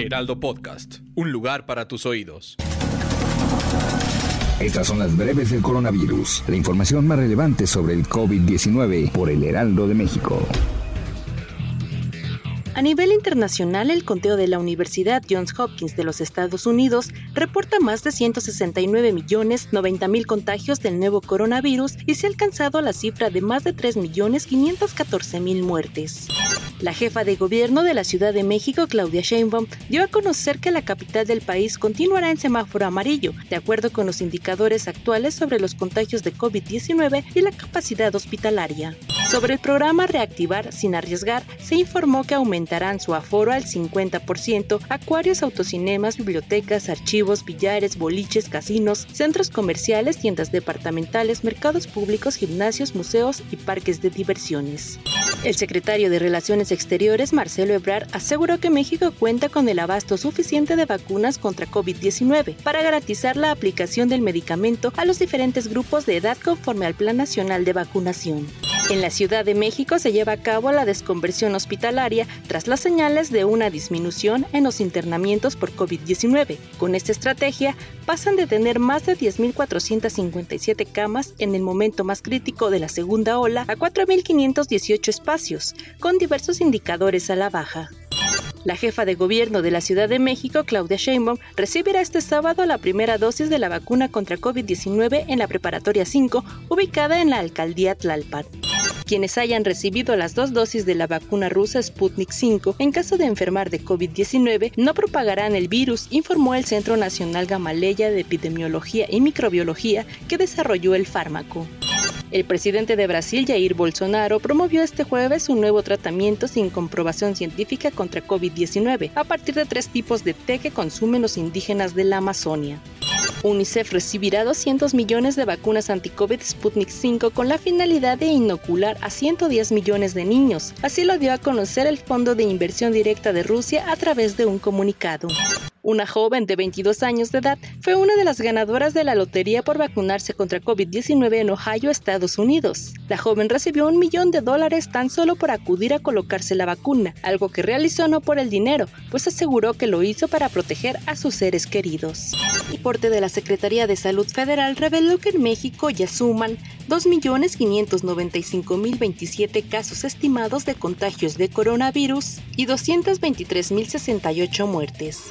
Heraldo Podcast, un lugar para tus oídos. Estas son las breves del coronavirus, la información más relevante sobre el COVID-19 por el Heraldo de México. A nivel internacional, el conteo de la Universidad Johns Hopkins de los Estados Unidos reporta más de 169 millones 90 mil contagios del nuevo coronavirus y se ha alcanzado la cifra de más de 3 millones 514 mil muertes. La jefa de gobierno de la Ciudad de México, Claudia Sheinbaum, dio a conocer que la capital del país continuará en semáforo amarillo, de acuerdo con los indicadores actuales sobre los contagios de COVID-19 y la capacidad hospitalaria. Sobre el programa Reactivar sin arriesgar, se informó que aumentarán su aforo al 50% acuarios, autocinemas, bibliotecas, archivos, billares, boliches, casinos, centros comerciales, tiendas departamentales, mercados públicos, gimnasios, museos y parques de diversiones. El secretario de Relaciones Exteriores, Marcelo Ebrard, aseguró que México cuenta con el abasto suficiente de vacunas contra COVID-19 para garantizar la aplicación del medicamento a los diferentes grupos de edad conforme al Plan Nacional de Vacunación. En la Ciudad de México se lleva a cabo la desconversión hospitalaria tras las señales de una disminución en los internamientos por COVID-19. Con esta estrategia, pasan de tener más de 10.457 camas en el momento más crítico de la segunda ola a 4.518 espacios, con diversos indicadores a la baja. La jefa de gobierno de la Ciudad de México, Claudia Sheinbaum, recibirá este sábado la primera dosis de la vacuna contra COVID-19 en la Preparatoria 5, ubicada en la alcaldía Tlalpan. Quienes hayan recibido las dos dosis de la vacuna rusa Sputnik 5 en caso de enfermar de COVID-19 no propagarán el virus, informó el Centro Nacional Gamaleya de Epidemiología y Microbiología que desarrolló el fármaco. El presidente de Brasil, Jair Bolsonaro, promovió este jueves un nuevo tratamiento sin comprobación científica contra COVID-19 a partir de tres tipos de té que consumen los indígenas de la Amazonia. UNICEF recibirá 200 millones de vacunas anti-COVID Sputnik 5 con la finalidad de inocular a 110 millones de niños. Así lo dio a conocer el Fondo de Inversión Directa de Rusia a través de un comunicado. Una joven de 22 años de edad fue una de las ganadoras de la lotería por vacunarse contra COVID-19 en Ohio, Estados Unidos. La joven recibió un millón de dólares tan solo por acudir a colocarse la vacuna, algo que realizó no por el dinero, pues aseguró que lo hizo para proteger a sus seres queridos. El reporte de la Secretaría de Salud Federal reveló que en México ya suman 2.595.027 casos estimados de contagios de coronavirus y 223.068 muertes.